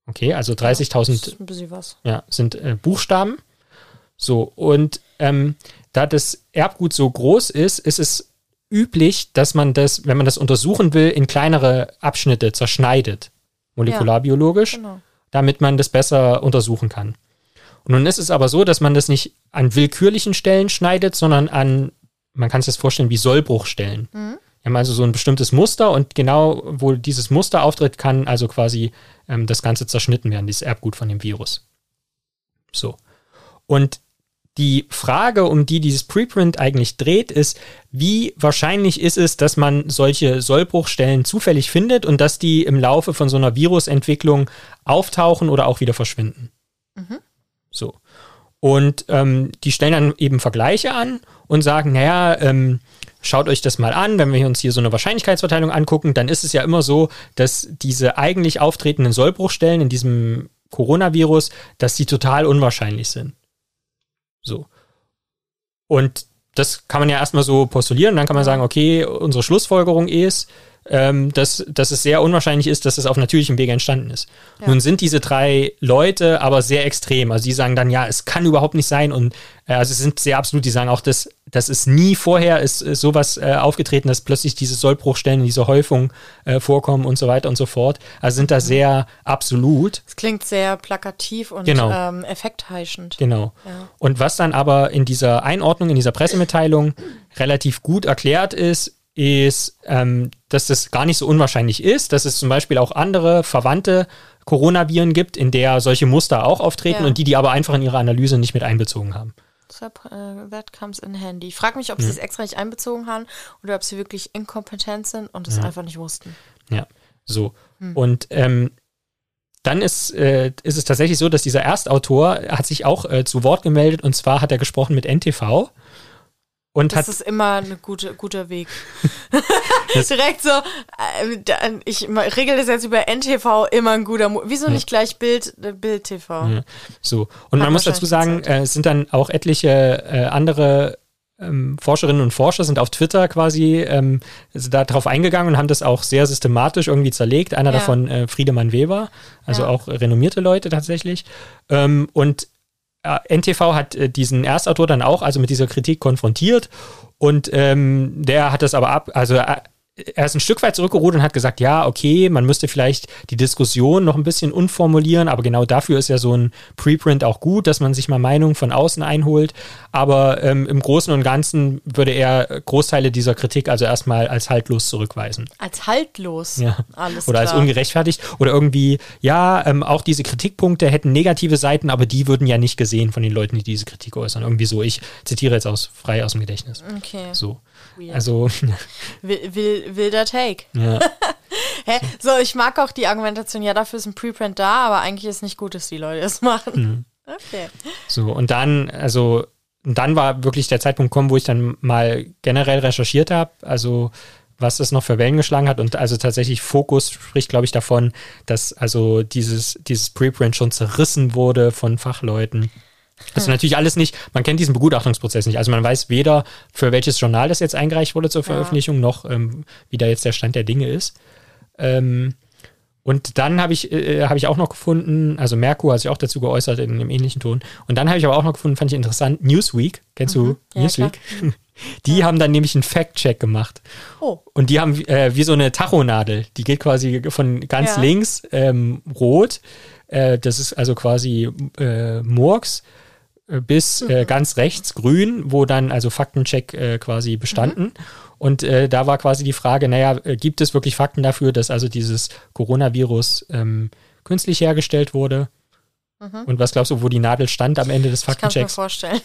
Okay, also 30.000 Das ist ein bisschen was. ja, sind äh, Buchstaben. So, und ähm, da das Erbgut so groß ist, ist es üblich, dass man das, wenn man das untersuchen will, in kleinere Abschnitte zerschneidet, molekularbiologisch Genau. damit man das besser untersuchen kann. Und nun ist es aber so, dass man das nicht an willkürlichen Stellen schneidet, sondern an, man kann sich das vorstellen, wie Sollbruchstellen. Wir haben also so ein bestimmtes Muster und genau, wo dieses Muster auftritt, kann also quasi ähm, das Ganze zerschnitten werden, dieses Erbgut von dem Virus. So. Und die Frage, um die dieses Preprint eigentlich dreht, ist, wie wahrscheinlich ist es, dass man solche Sollbruchstellen zufällig findet und dass die im Laufe von so einer Virusentwicklung auftauchen oder auch wieder verschwinden? So. Und ähm, die stellen dann eben Vergleiche an und sagen, naja, ähm, schaut euch das mal an, wenn wir uns hier so eine Wahrscheinlichkeitsverteilung angucken, dann ist es ja immer so, dass diese eigentlich auftretenden Sollbruchstellen in diesem Coronavirus, dass die total unwahrscheinlich sind. So. Und das kann man ja erstmal so postulieren. Dann kann man sagen, okay, unsere Schlussfolgerung ist, ähm, dass, dass es sehr unwahrscheinlich ist, dass es auf natürlichem Wege entstanden ist. Ja. Nun sind diese drei Leute aber sehr extrem. Also die sagen dann, ja, es kann überhaupt nicht sein. Und äh, also sie sind sehr absolut, die sagen auch, dass, dass es nie vorher ist, ist sowas äh, aufgetreten, dass plötzlich diese Sollbruchstellen, diese Häufung äh, vorkommen und so weiter und so fort. Also sind da sehr absolut. Es klingt sehr plakativ und Genau. ähm, effektheischend. Genau. Ja. Und was dann aber in dieser Einordnung, in dieser Pressemitteilung relativ gut erklärt ist, ist, ähm, dass das gar nicht so unwahrscheinlich ist, dass es zum Beispiel auch andere verwandte Coronaviren gibt, in der solche Muster auch auftreten Ja. und die die aber einfach in ihre Analyse nicht mit einbezogen haben. Äh, that comes in handy. Ich frage mich, ob sie es extra nicht einbezogen haben oder ob sie wirklich inkompetent sind und es einfach nicht wussten. Ja, so. Und ähm, dann ist, äh, ist es tatsächlich so, dass dieser Erstautor hat sich auch äh, zu Wort gemeldet und zwar hat er gesprochen mit NTV und Das ist immer ein gute, guter Weg. (laughs) Direkt so, äh, da- ich regel das jetzt über NTV, immer ein guter Move. Wieso nicht gleich Bild, äh, Bild TV? Ja, so. Und man Hat muss dazu sagen, äh, es sind dann auch etliche äh, andere ähm, Forscherinnen und Forscher sind auf Twitter quasi ähm, sind da drauf eingegangen und haben das auch sehr systematisch irgendwie zerlegt. Einer Ja. davon äh, Friedemann Weber, also Ja. auch renommierte Leute tatsächlich. Ähm, und NTV hat äh, diesen Erstautor dann auch also mit dieser Kritik konfrontiert. Und ähm, der hat das aber ab, also äh, er ist ein Stück weit zurückgerudert und hat gesagt, ja, okay, man müsste vielleicht die Diskussion noch ein bisschen unformulieren, aber genau dafür ist ja so ein Preprint auch gut, dass man sich mal Meinungen von außen einholt. Aber ähm, im Großen und Ganzen würde er Großteile dieser Kritik also erstmal als haltlos zurückweisen. Als haltlos. Ja. Alles Oder als klar. ungerechtfertigt. Oder irgendwie, ja, ähm, auch diese Kritikpunkte hätten negative Seiten, aber die würden ja nicht gesehen von den Leuten, die diese Kritik äußern. Irgendwie so. Ich zitiere jetzt aus, frei aus dem Gedächtnis. Okay. So. Weird. Also, (laughs) Will, will, wilder Take. ja. (laughs) Hä? So, ich mag auch die Argumentation, ja, dafür ist ein Preprint da, aber eigentlich ist nicht gut, dass die Leute das machen. Mhm. Okay. So, und dann, also, und dann war wirklich der Zeitpunkt gekommen, wo ich dann mal generell recherchiert habe, also was das noch für Wellen geschlagen hat. Und also tatsächlich Fokus spricht, glaube ich, davon, dass also dieses, dieses Preprint schon zerrissen wurde von Fachleuten. Also natürlich alles nicht, man kennt diesen Begutachtungsprozess nicht. Also man weiß weder, für welches Journal das jetzt eingereicht wurde zur Veröffentlichung, noch ähm, wie da jetzt der Stand der Dinge ist. Ähm, und dann habe ich, äh, habe ich auch noch gefunden, also Merkur hat sich auch dazu geäußert in einem ähnlichen Ton. Und dann habe ich aber auch noch gefunden, fand ich interessant, Newsweek, kennst du Mhm. Ja, Newsweek? (laughs) Die haben dann nämlich einen Fact-Check gemacht. Oh. Und die haben äh, wie so eine Tachonadel. Die geht quasi von ganz Ja. links ähm, rot, äh, das ist also quasi äh, Murks, äh, bis Mhm. äh, ganz rechts grün, wo dann also Faktencheck äh, quasi bestanden. Mhm. Und äh, da war quasi die Frage, naja, äh, gibt es wirklich Fakten dafür, dass also dieses Coronavirus ähm, künstlich hergestellt wurde? Und was glaubst du, wo die Nadel stand am Ende des Ich kann mir Faktenchecks? vorstellen.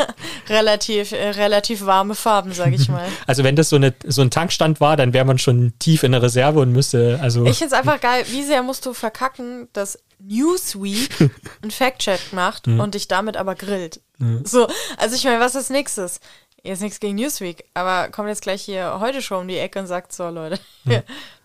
(laughs) relativ, äh, relativ warme Farben, sage ich mal. (laughs) Also wenn das so, eine, so ein Tankstand war, dann wäre man schon tief in der Reserve und müsste, also Ich finde es einfach geil, wie sehr musst du verkacken, dass Newsweek (laughs) einen Fact-Check macht und dich damit aber grillt. So, also ich meine, was ist nächstes? Jetzt nichts gegen Newsweek, aber kommt jetzt gleich hier heute schon um die Ecke und sagt so, Leute,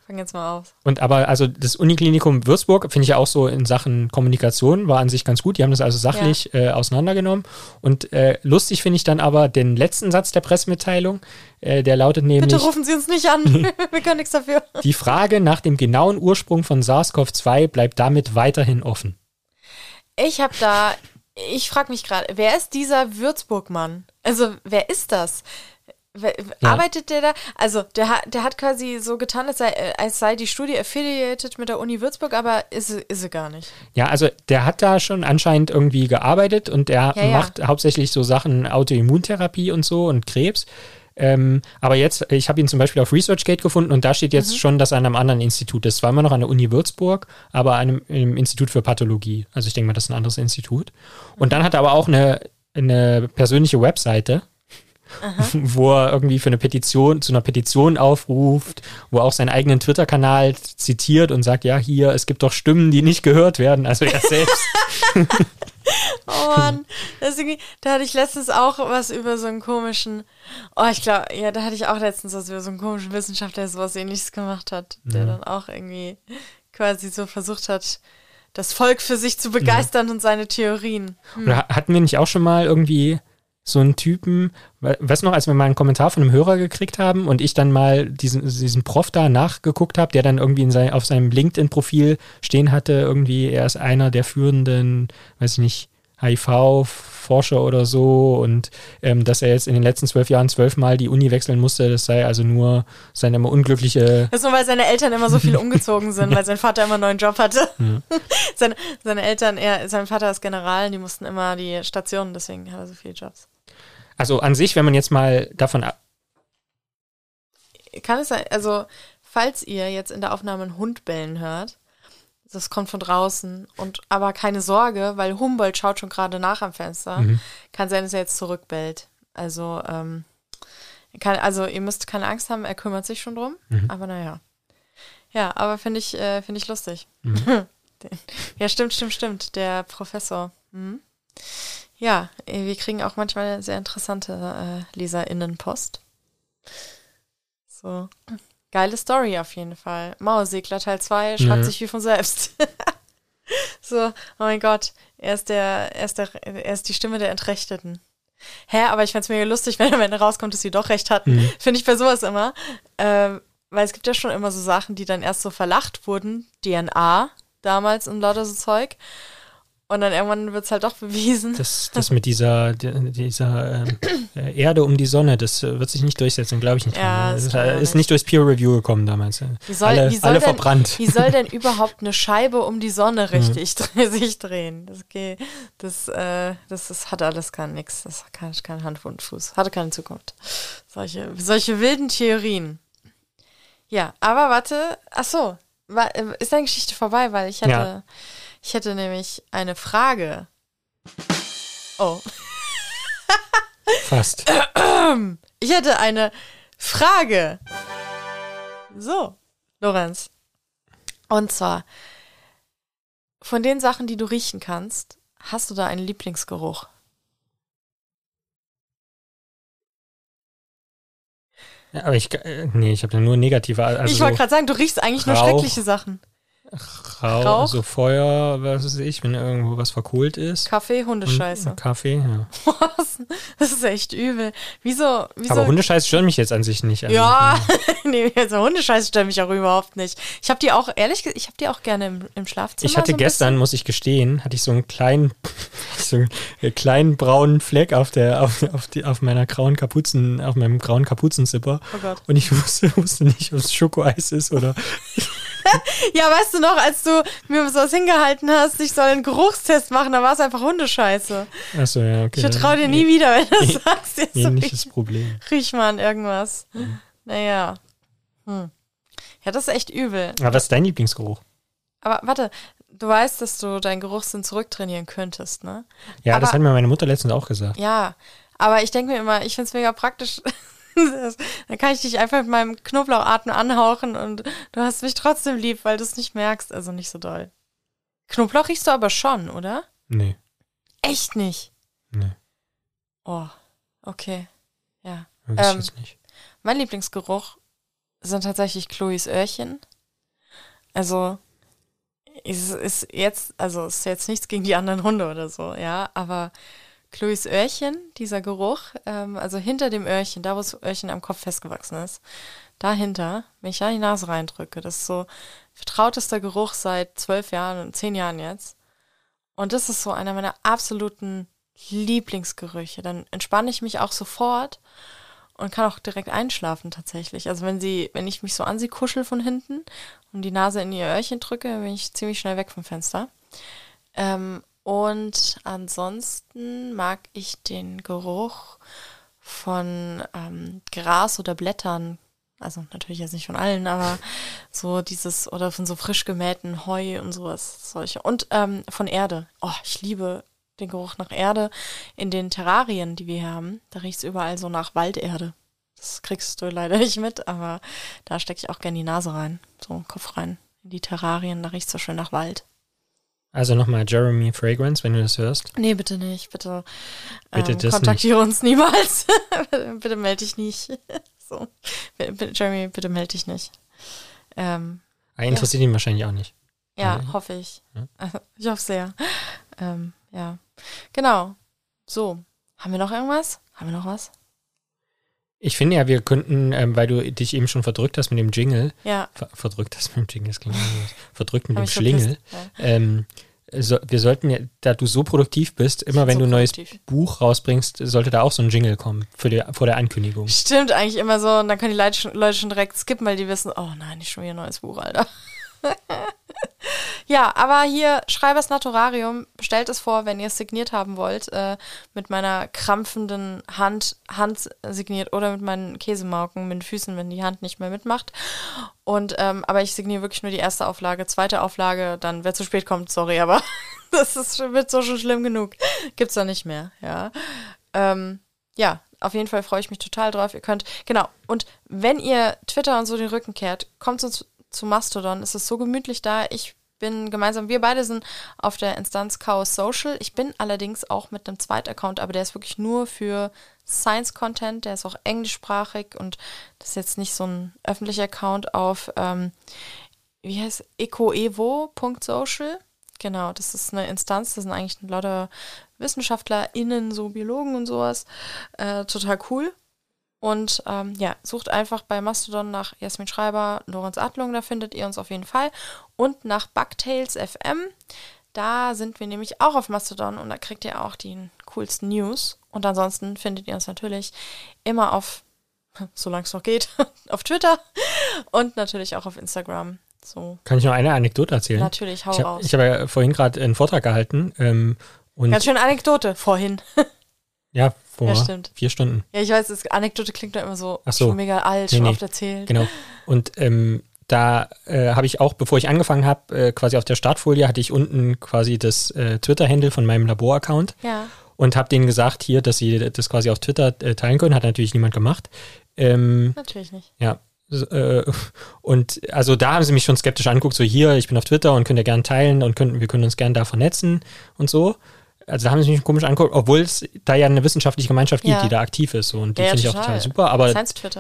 fangen jetzt mal auf. Und aber, also das Uniklinikum Würzburg finde ich ja auch so in Sachen Kommunikation war an sich ganz gut. Die haben das also sachlich äh, auseinandergenommen. Und äh, lustig finde ich dann aber den letzten Satz der Pressemitteilung, äh, der lautet nämlich, Bitte rufen Sie uns nicht an, (laughs) wir können nichts dafür. die Frage nach dem genauen Ursprung von SARS-CoV-2 bleibt damit weiterhin offen. Ich habe da, ich frage mich gerade, wer ist dieser Würzburg-Mann? Also, wer ist das? Wer, Ja. Arbeitet der da? Also, der, hat- der hat quasi so getan, als sei, äh, als sei die Studie affiliated mit der Uni Würzburg, aber ist, sie- ist sie gar nicht. Ja, also der hat da schon anscheinend irgendwie gearbeitet und der Ja, ja. macht hauptsächlich so Sachen Autoimmuntherapie und so und Krebs. Ähm, aber jetzt, ich habe ihn zum Beispiel auf ResearchGate gefunden und da steht jetzt Mhm. schon, dass er an einem anderen Institut ist. Zwar immer noch an der Uni Würzburg, aber an einem, einem Institut für Pathologie. Also ich denke mal, das ist ein anderes Institut. Und dann hat er aber auch eine, eine persönliche Webseite, (laughs) wo er irgendwie für eine Petition, zu einer Petition aufruft, wo er auch seinen eigenen Twitter-Kanal zitiert und sagt, ja, hier, es gibt doch Stimmen, die nicht gehört werden. Also er (laughs) selbst. Oh Mann, da hatte ich letztens auch was über so einen komischen, oh, ich glaube, ja, da hatte ich auch letztens was über so einen komischen Wissenschaftler, der sowas ähnliches gemacht hat, der dann auch irgendwie quasi so versucht hat, das Volk für sich zu begeistern und seine Theorien. Oder hatten wir nicht auch schon mal irgendwie so einen Typen, we- weißt du noch, als wir mal einen Kommentar von einem Hörer gekriegt haben und ich dann mal diesen, diesen Prof da nachgeguckt habe, der dann irgendwie in sein, auf seinem LinkedIn-Profil stehen hatte, irgendwie, er ist einer der führenden, weiß ich nicht, HIV-Forscher oder so und ähm, dass er jetzt in den letzten zwölf Jahren zwölfmal die Uni wechseln musste, das sei also nur seine immer unglückliche (laughs) Das ist nur, weil seine Eltern immer so viel umgezogen sind, (laughs) weil sein Vater immer einen neuen Job hatte. (laughs) seine, seine Eltern, er, sein Vater ist General, die mussten immer die Stationen, deswegen hat er so viele Jobs. Also an sich, wenn man jetzt mal davon ab. Kann es sein, also, falls ihr jetzt in der Aufnahme einen Hund bellen hört, das kommt von draußen und aber keine Sorge, weil Humboldt schaut schon gerade nach am Fenster. Mhm. Kann sein, dass er jetzt zurückbellt. Also, ähm, kann, also ihr müsst keine Angst haben, er kümmert sich schon drum. Mhm. Aber naja. Ja, aber finde ich, äh, finde ich lustig. Mhm. (laughs) Ja, stimmt, stimmt, stimmt. Der Professor. Mhm. Ja, äh, wir kriegen auch manchmal sehr interessante äh, LeserInnenpost. So. Geile Story auf jeden Fall. Mauersegler Teil 2 schreibt Ja. sich wie von selbst. (laughs) so, oh mein Gott, er ist der, er ist der, er ist die Stimme der Entrechteten. Hä, aber ich fänd's mega lustig, (laughs) wenn am Ende rauskommt, dass sie doch recht hatten. Mhm. Finde ich bei sowas immer. Ähm, weil es gibt ja schon immer so Sachen, die dann erst so verlacht wurden. DNA damals und lauter so Zeug. Und dann irgendwann wird's halt doch bewiesen. Das, das mit dieser, di- dieser ähm, äh, Erde um die Sonne, das äh, wird sich nicht durchsetzen, glaube ich nicht. Ja, dran. das ist, äh, man ist nicht. nicht durchs Peer Review gekommen damals. äh. Wie soll, alle wie soll alle denn, verbrannt. Wie soll denn (laughs) überhaupt eine Scheibe um die Sonne richtig dre- (laughs) sich drehen? Das geht, das, äh, das, das hat alles kein nix. Das hat kein, kein Hand und Fuß. Hatte keine Zukunft. Solche, solche wilden Theorien. Ja, aber warte. Ach so. Ist deine Geschichte vorbei? Weil ich hätte, Ja. Ich hätte nämlich eine Frage. Oh. Fast. (clears throat) Ich hätte eine Frage. So, Lorenz. Und zwar, von den Sachen, die du riechen kannst, hast du da einen Lieblingsgeruch? Ja, aber ich, äh, nee, ich habe da nur negative, also ich wollte gerade sagen, du riechst eigentlich nur Rauch. schreckliche Sachen. Rauch, Rauch? so Feuer, was weiß ich, wenn irgendwo was verkohlt ist. Kaffee, Und Hundescheiße. Kaffee, ja. (laughs) Was? Das ist echt übel. Wieso? wieso? Aber Hundescheiß stört mich jetzt an sich nicht. Also, Ja, (laughs) nee, also Hundescheiße stört mich auch überhaupt nicht. Ich habe die auch, ehrlich gesagt, ich habe die auch gerne im, im Schlafzimmer. Ich hatte so gestern, muss ich gestehen, hatte ich so einen kleinen, (laughs) so einen kleinen braunen Fleck auf der, auf, auf, die, auf meiner grauen Kapuzen, auf meinem grauen Kapuzenzipper. Oh Gott. Und ich wusste, wusste nicht, ob es Schokoeis ist oder. Ja, weißt du noch, als du mir sowas hingehalten hast, ich soll einen Geruchstest machen, da war es einfach Hundescheiße. Achso, ja, okay. Ich vertraue dir nie wieder, wenn du das sagst. Jetzt so, Ähnliches Problem. riech mal an irgendwas. Naja. Hm. Ja, das ist echt übel. Aber was ist dein Lieblingsgeruch? Aber warte, du weißt, dass du deinen Geruchssinn zurücktrainieren könntest, ne? Ja, das Aber- hat mir meine Mutter letztens auch gesagt. Ja, aber ich denke mir immer, ich finde es mega praktisch. (laughs) (laughs) Dann kann ich dich einfach mit meinem Knoblauchatmen anhauchen und du hast mich trotzdem lieb, weil du es nicht merkst. Also nicht so doll. Knoblauch riechst du aber schon, oder? Nee, Echt nicht. nee, Oh, okay. Ja. Ähm, jetzt nicht. Mein Lieblingsgeruch sind tatsächlich Chloes Öhrchen. Also, es ist jetzt, also es ist jetzt nichts gegen die anderen Hunde oder so, ja, aber Chloes Öhrchen, dieser Geruch, ähm, also hinter dem Öhrchen, da wo das Öhrchen am Kopf festgewachsen ist, dahinter, wenn ich da die Nase reindrücke, das ist so vertrautester Geruch seit zwölf Jahren und zehn Jahren jetzt. Und das ist so einer meiner absoluten Lieblingsgerüche. Dann entspanne ich mich auch sofort und kann auch direkt einschlafen tatsächlich. Also wenn sie, wenn ich mich so an sie kuschel von hinten und die Nase in ihr Öhrchen drücke, bin ich ziemlich schnell weg vom Fenster. Ähm, und ansonsten mag ich den Geruch von ähm, Gras oder Blättern. Also natürlich jetzt nicht von allen, aber (laughs) so dieses, oder von so frisch gemähten Heu und sowas, solche. Und ähm, von Erde. Oh, ich liebe den Geruch nach Erde in den Terrarien, die wir hier haben. Da riecht es überall so nach Walderde. Das kriegst du leider nicht mit, aber da stecke ich auch gerne die Nase rein, so Kopf rein. In die Terrarien, da riecht es so schön nach Wald. Also nochmal Jeremy Fragrance, wenn du das hörst. Nee, bitte nicht, bitte. Bitte ähm, das kontaktiere uns niemals. (laughs) bitte melde dich nicht. (laughs) so. Bitte, Jeremy, bitte melde dich nicht. Ähm, Ah, interessiert ihn wahrscheinlich auch nicht. ja, Ja. hoffe ich. Ja. (laughs) Ich hoffe sehr. Ähm, ja. Genau. So. Haben wir noch irgendwas? Haben wir noch was? Ich finde ja, wir könnten, ähm, weil du dich eben schon verdrückt hast mit dem Jingle, Ja. ver verdrückt hast mit dem Jingle, das klingt anders, verdrückt mit hab dem Schlingel. Ja. ähm, so, wir sollten ja, da du so produktiv bist, immer wenn so du ein neues produktiv. Buch rausbringst, sollte da auch so ein Jingle kommen für die, vor der Ankündigung. Stimmt eigentlich immer so. Und dann können die Leute schon, Leute schon direkt skippen, weil die wissen, oh nein, nicht schon wieder ein neues Buch, Alter. (laughs) (laughs) ja, aber hier Schreibers Naturarium, bestellt es vor, wenn ihr es signiert haben wollt, äh, mit meiner krampfenden Hand, Hand signiert oder mit meinen Käsemauken, mit den Füßen, wenn die Hand nicht mehr mitmacht. Und, ähm, aber ich signiere wirklich nur die erste Auflage. Zweite Auflage, dann, wer zu spät kommt, sorry, aber (laughs) das ist, wird so schon schlimm genug. Gibt's da nicht mehr, ja. Ähm, ja, auf jeden Fall freue ich mich total drauf. Ihr könnt, genau. Und wenn ihr Twitter und so den Rücken kehrt, kommt uns zu Mastodon. Es ist so gemütlich da. Ich bin gemeinsam, wir beide sind auf der Instanz Chaos Social. Ich bin allerdings auch mit einem Zweitaccount, aber der ist wirklich nur für Science-Content. Der ist auch englischsprachig und das ist jetzt nicht so ein öffentlicher Account auf, ähm, wie heißt ecoevo.social. Genau, das ist eine Instanz, das sind eigentlich lauter WissenschaftlerInnen, so Biologen und sowas. Äh, total cool. Und ähm, ja, sucht einfach bei Mastodon nach Jasmin Schreiber, Lorenz Adlung, da findet ihr uns auf jeden Fall. Und nach Bugtails FM. Da sind wir nämlich auch auf Mastodon und da kriegt ihr auch die coolsten News. Und ansonsten findet ihr uns natürlich immer auf, (laughs) solange es noch geht, (laughs) auf Twitter und natürlich auch auf Instagram. So, Kann ich noch eine Anekdote erzählen? natürlich, hau Ich habe raus. ich hab ja vorhin gerade einen Vortrag gehalten ähm, und Ganz schön Anekdote vorhin. (laughs) ja, vor Ja, stimmt. vier Stunden. Ja, ich weiß, das Anekdote klingt doch immer so, Ach so. schon mega alt, Nee, schon nee. oft erzählt. Genau. Und ähm, da äh, habe ich auch, bevor ich angefangen habe, äh, quasi auf der Startfolie hatte ich unten quasi das äh, Twitter-Handle von meinem Labor-Account Ja. und habe denen gesagt hier, dass sie das quasi auf Twitter äh, teilen können. Hat natürlich niemand gemacht. Ähm, Natürlich nicht. ja. So, Äh, und also da haben sie mich schon skeptisch angeguckt, so hier, ich bin auf Twitter und könnt ihr gerne teilen und können, wir können uns gerne da vernetzen und so. Also da haben sie mich komisch angeguckt, obwohl es da ja eine wissenschaftliche Gemeinschaft gibt, Ja. die da aktiv ist. So, und die Ja, finde ich auch total. super. Aber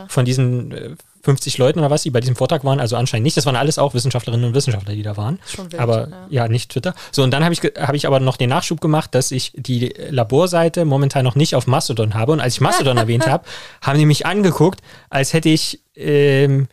von diesen äh, 50 Leuten oder was, die bei diesem Vortrag waren, also anscheinend nicht, das waren alles auch Wissenschaftlerinnen und Wissenschaftler, die da waren. Schon wild, aber ja. ja. nicht Twitter. So, und dann habe ich, hab ich aber noch den Nachschub gemacht, dass ich die Laborseite momentan noch nicht auf Mastodon habe. Und als ich Mastodon (laughs) erwähnt habe, haben die mich angeguckt, als hätte ich, ähm,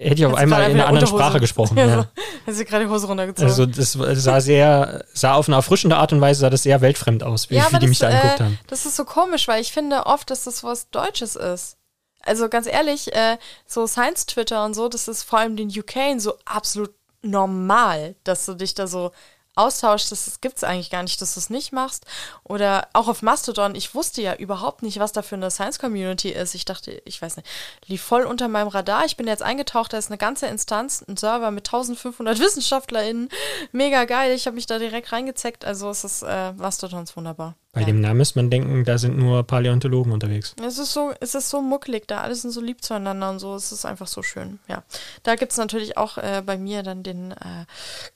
hätte ich auf einmal in einer anderen Unterhose- Sprache gesprochen. (laughs) Ja, Ja. so. Hast du gerade die Hose runtergezogen? Also das sah sehr, sah auf eine erfrischende Art und Weise, sah das sehr weltfremd aus, wie, ja, wie die mich da das, angeguckt äh, haben. das ist so komisch, weil ich finde oft, dass das was Deutsches ist. Also ganz ehrlich, äh, so Science-Twitter und so, das ist vor allem den UK so absolut normal, dass du dich da so Austausch, das, gibt es eigentlich gar nicht, dass du es nicht machst. Oder auch auf Mastodon, ich wusste ja überhaupt nicht, was da für eine Science-Community ist. Ich dachte, ich weiß nicht, lief voll unter meinem Radar. Ich bin jetzt eingetaucht, da ist eine ganze Instanz, ein Server mit 1500 (laughs) WissenschaftlerInnen. Mega geil, ich habe mich da direkt reingezeckt. Also es ist, äh, Mastodon ist wunderbar. Bei ja. dem Namen müsste man denken, da sind nur Paläontologen unterwegs. Es ist so, es ist so muckelig da, alle sind so lieb zueinander und so, es ist einfach so schön, ja. Da gibt es natürlich auch äh, bei mir dann den äh,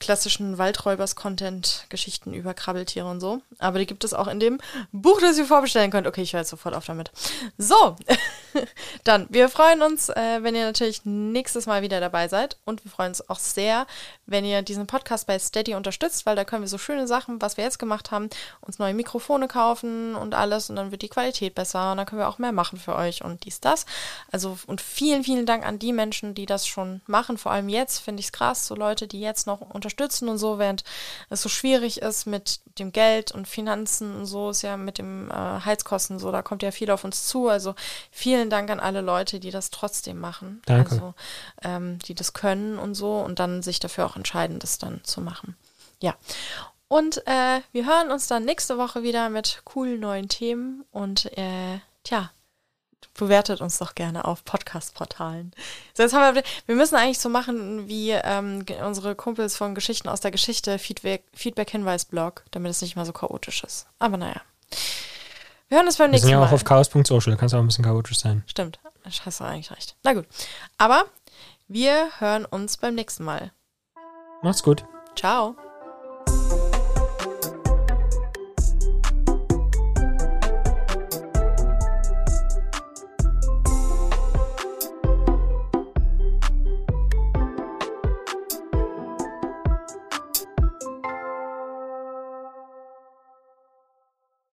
klassischen Waldräubers-Content, Geschichten über Krabbeltiere und so. Aber die gibt es auch in dem Buch, das ihr vorbestellen könnt. Okay, ich höre jetzt sofort auf damit. So, (laughs) dann, wir freuen uns, äh, wenn ihr natürlich nächstes Mal wieder dabei seid und wir freuen uns auch sehr, wenn ihr diesen Podcast bei Steady unterstützt, weil da können wir so schöne Sachen, was wir jetzt gemacht haben, uns neue Mikrofone kaufen und alles und dann wird die Qualität besser und dann können wir auch mehr machen für euch und dies, das. Also und vielen, vielen Dank an die Menschen, die das schon machen. Vor allem jetzt finde ich es krass, so Leute, die jetzt noch unterstützen und so, während es so schwierig ist mit dem Geld und Finanzen und so, ist ja mit dem äh, Heizkosten so, da kommt ja viel auf uns zu. Also vielen Dank an alle Leute, die das trotzdem machen. Danke. Also ähm, die das können und so und dann sich dafür auch entscheiden, das dann zu machen. Ja. Und äh, wir hören uns dann nächste Woche wieder mit coolen neuen Themen. Und äh, tja, bewertet uns doch gerne auf Podcast-Portalen. So, jetzt haben wir, wir müssen eigentlich so machen wie ähm, unsere Kumpels von Geschichten aus der Geschichte, Feedback, Feedback-Hinweis-Blog, damit es nicht mal so chaotisch ist. Aber naja. Wir hören uns beim nächsten Mal. Wir sind ja auch auf chaos.social, kann es auch ein bisschen chaotisch sein. Stimmt, hast du eigentlich recht. Na gut. Aber wir hören uns beim nächsten Mal. Macht's gut. Ciao.